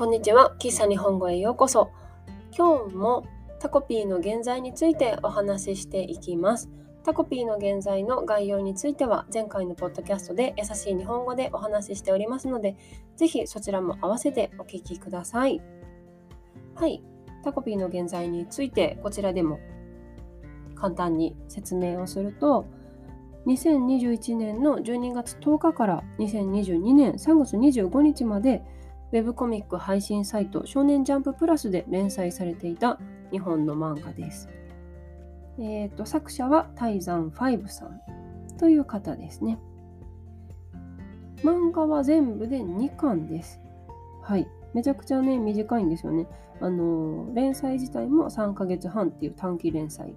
こんにちは。喫茶日本語へようこそ。今日もタコピーの現在についてお話ししていきます。タコピーの現在の概要については前回のポッドキャストで優しい日本語でお話ししておりますので、ぜひそちらも合わせてお聞きください。はい。タコピーの現在についてこちらでも簡単に説明をすると、2021年の12月10日から2022年3月25日までウェブコミック配信サイト少年ジャンププラスで連載されていた日本の漫画です。えーと、作者は泰山ファイブさんという方ですね。漫画は全部で2巻です。はい。めちゃくちゃね、短いんですよね。あのー、連載自体も3ヶ月半っていう短期連載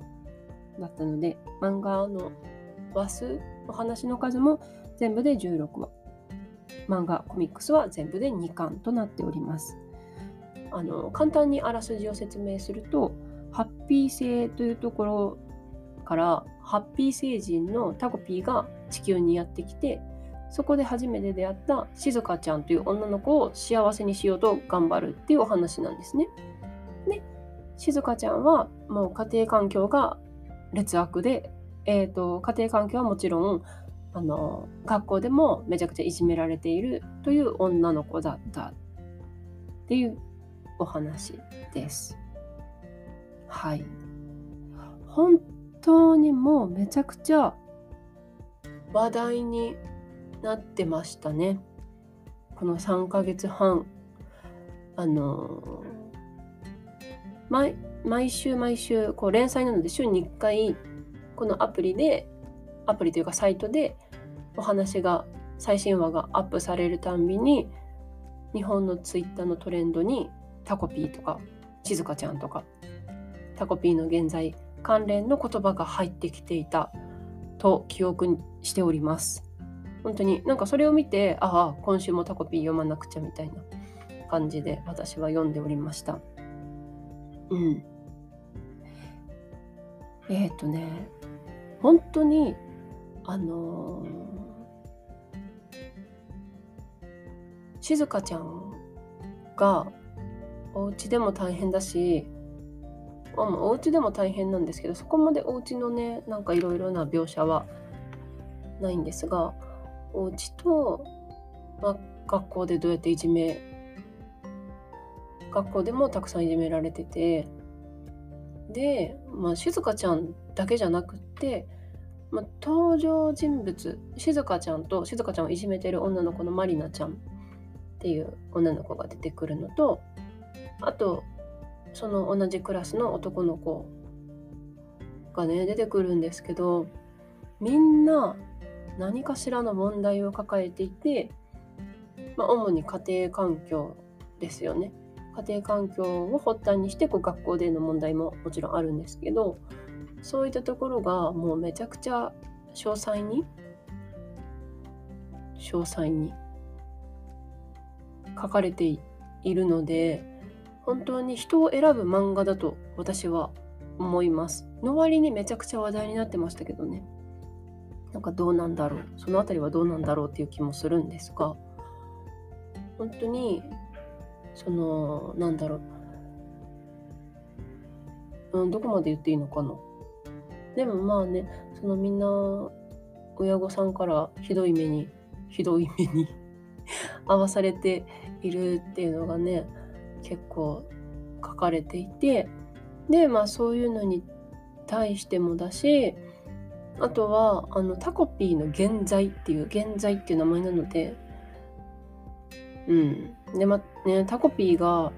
だったので、漫画の話数、お話の数も全部で16話。漫画、コミックスは全部で2巻となっております。あの簡単にあらすじを説明すると、ハッピー星というところからハッピー星人のタコピーが地球にやってきて、そこで初めて出会った静香ちゃんという女の子を幸せにしようと頑張るっていうお話なんですね。で、静香ちゃんはもう家庭環境が劣悪で、えーと家庭環境はもちろんあの学校でもめちゃくちゃいじめられているという女の子だったっていうお話です。はい。本当にもうめちゃくちゃ話題になってましたね。この3ヶ月半。あの毎毎週毎週こう連載なので週に1回このアプリでアプリというかサイトでお話が最新話がアップされるたんびに日本のツイッターのトレンドにタコピーとか静香ちゃんとかタコピーの現在関連の言葉が入ってきていたと記憶しております。本当になんかそれを見てああ今週もタコピー読まなくちゃみたいな感じで私は読んでおりました。うん。えっ、ー、とね本当にあのー、静香ちゃんがお家でも大変だしお家でも大変なんですけどそこまでお家のねなんかいろいろな描写はないんですがお家と、まあ、学校でどうやっていじめ学校でもたくさんいじめられててで、まあ、静香ちゃんだけじゃなくってまあ、登場人物静香ちゃんと静香ちゃんをいじめてる女の子のまりなちゃんっていう女の子が出てくるのとあとその同じクラスの男の子がね出てくるんですけどみんな何かしらの問題を抱えていて、まあ、主に家庭環境ですよね。家庭環境を発端にしてこう学校での問題ももちろんあるんですけどそういったところがもうめちゃくちゃ詳細に詳細に書かれているので本当に人を選ぶ漫画だと私は思います。の割にめちゃくちゃ話題になってましたけどね。なんかどうなんだろう。その辺りはどうなんだろうっていう気もするんですが本当にそのなんだろう、うん、どこまで言っていいのかな。でもまあねそのみんな親御さんからひどい目にひどい目に 遭わされているっていうのがね結構書かれていてでまあそういうのに対してもだしあとはあのタコピーの現在っていう現在っていう名前なのでうん。でまねタコピーが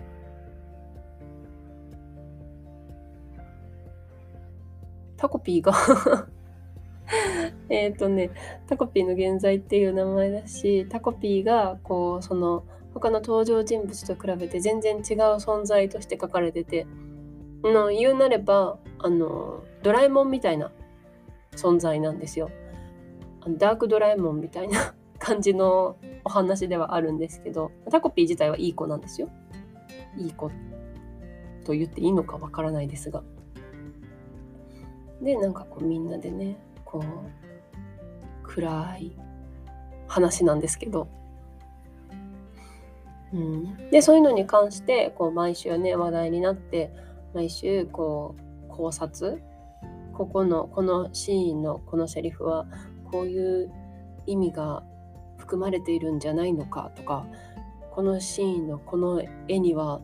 タコピーが えっとね、タコピーの現在っていう名前だし、タコピーが、こう、その、他の登場人物と比べて全然違う存在として書かれてて、の言うなれば、あの、ドラえもんみたいな存在なんですよ。ダークドラえもんみたいな 感じのお話ではあるんですけど、タコピー自体はいい子なんですよ。いい子と言っていいのかわからないですが。でなんかこうみんなでねこう暗い話なんですけど。うん、でそういうのに関してこう毎週ね話題になって毎週こう考察。ここのこのシーンのこのセリフはこういう意味が含まれているんじゃないのかとかこのシーンのこの絵には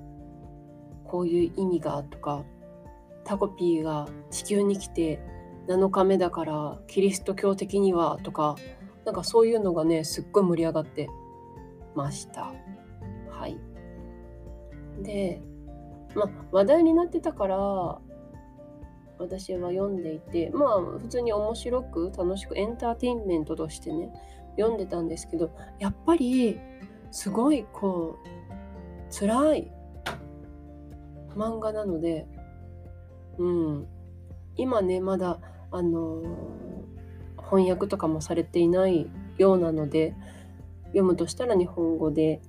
こういう意味がとかタコピーが地球に来て7日目だからキリスト教的にはとかなんかそういうのがねすっごい盛り上がってました。はい。でまあ話題になってたから私は読んでいてまあ普通に面白く楽しくエンターテインメントとしてね読んでたんですけどやっぱりすごいこう辛い漫画なのでうん。今ねまだあの、翻訳とかもされていないようなので読むとしたら日本語で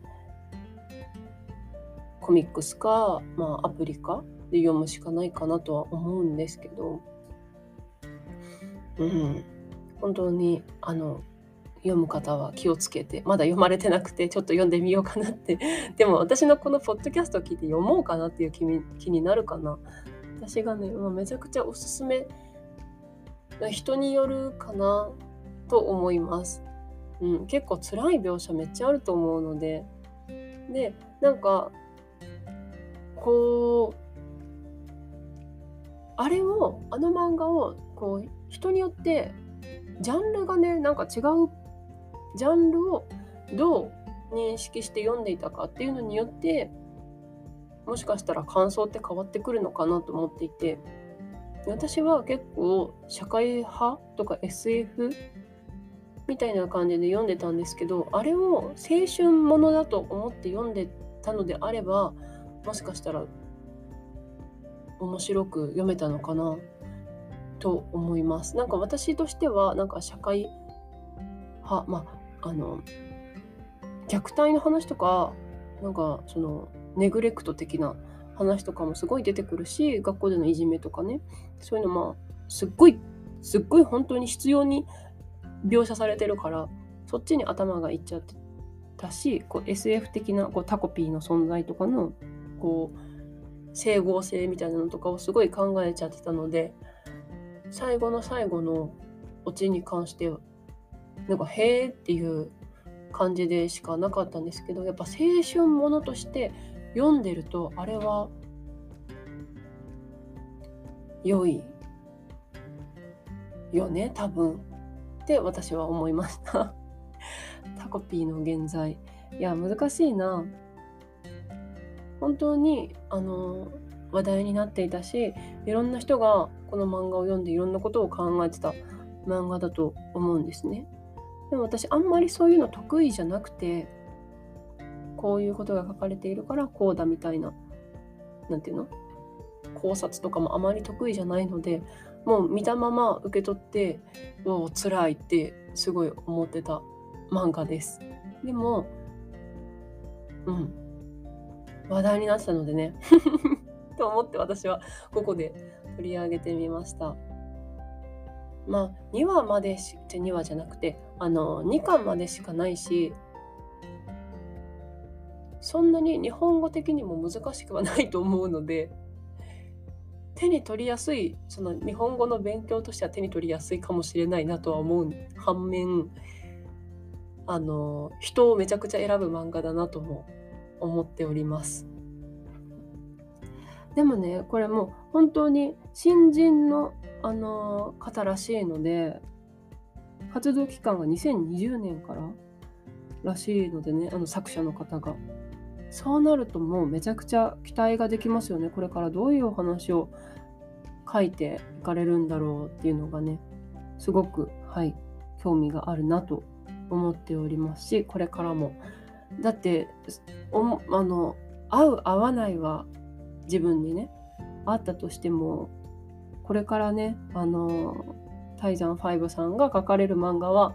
コミックスか、まあ、アプリかで読むしかないかなとは思うんですけど、うん、本当にあの読む方は気をつけてまだ読まれてなくてちょっと読んでみようかなって。でも私のこのポッドキャストを聞いて読もうかなっていう気気になるかな。私がね、まあ、めちゃくちゃおすすめ人によるかなと思います、うん、結構辛い描写めっちゃあると思うので。でなんかこうあれをあの漫画をこう人によってジャンルがねなんか違うジャンルをどう認識して読んでいたかっていうのによってもしかしたら感想って変わってくるのかなと思っていて私は結構社会派とか SF みたいな感じで読んでたんですけどあれを青春ものだと思って読んでたのであればもしかしたら面白く読めたのかなと思います。なんか私としてはなんか社会派まああの虐待の話とかなんかそのネグレクト的な話とかもすごい出てくるし学校でのいじめとかね。そういうのまあすっごいすっごい本当に必要に描写されてるからそっちに頭がいっちゃってたしこう SF 的なこうタコピーの存在とかのこう整合性みたいなのとかをすごい考えちゃってたので最後の最後のオチに関してなんか「へえ」っていう感じでしかなかったんですけどやっぱ青春ものとして読んでるとあれは良いよね多分って私は思いました。タコピーの現在。いや難しいな。本当にあの話題になっていたしいろんな人がこの漫画を読んでいろんなことを考えてた漫画だと思うんですね。でも私あんまりそういうの得意じゃなくてこういうことが書かれているからこうだみたいな何て言うの？考察とかもあまり得意じゃないのでもう見たまま受け取ってもう辛いってすごい思ってた漫画です。でもうん話題になってたのでね と思って私はここで取り上げてみました。まあ2話までしじゃ2話じゃなくてあの2巻までしかないしそんなに日本語的にも難しくはないと思うので手に取りやすいその日本語の勉強としては手に取りやすいかもしれないなとは思う反面あの人をめちゃくちゃ選ぶ漫画だなとも思っております。でもねこれも本当に新人の、あの方らしいので活動期間が2020年かららしいのでねあの作者の方が。そうなるともうめちゃくちゃ期待ができますよね。これからどういうお話を書いていかれるんだろうっていうのがねすごくはい興味があるなと思っておりますしこれからも。だっておあの合う合わないは自分にねあったとしてもこれからねあのタイザン5さんが書かれる漫画は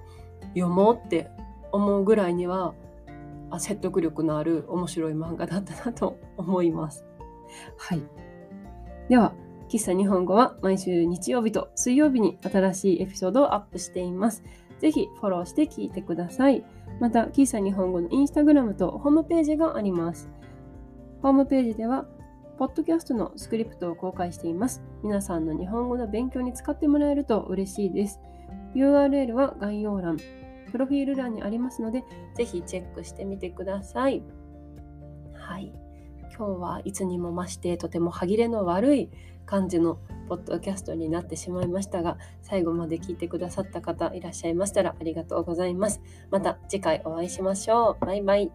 読もうって思うぐらいにはあ説得力のある面白い漫画だったなと思います。はい。では、喫茶日本語は毎週日曜日と水曜日に新しいエピソードをアップしています。ぜひフォローして聞いてください。また、喫茶日本語のインスタグラムとホームページがあります。ホームページでは、ポッドキャストのスクリプトを公開しています。皆さんの日本語の勉強に使ってもらえると嬉しいです。URL は概要欄、プロフィール欄にありますので、ぜひチェックしてみてください。はい。今日はいつにも増してとても歯切れの悪い感じのポッドキャストになってしまいましたが、最後まで聞いてくださった方いらっしゃいましたらありがとうございます。また次回お会いしましょう。バイバイ。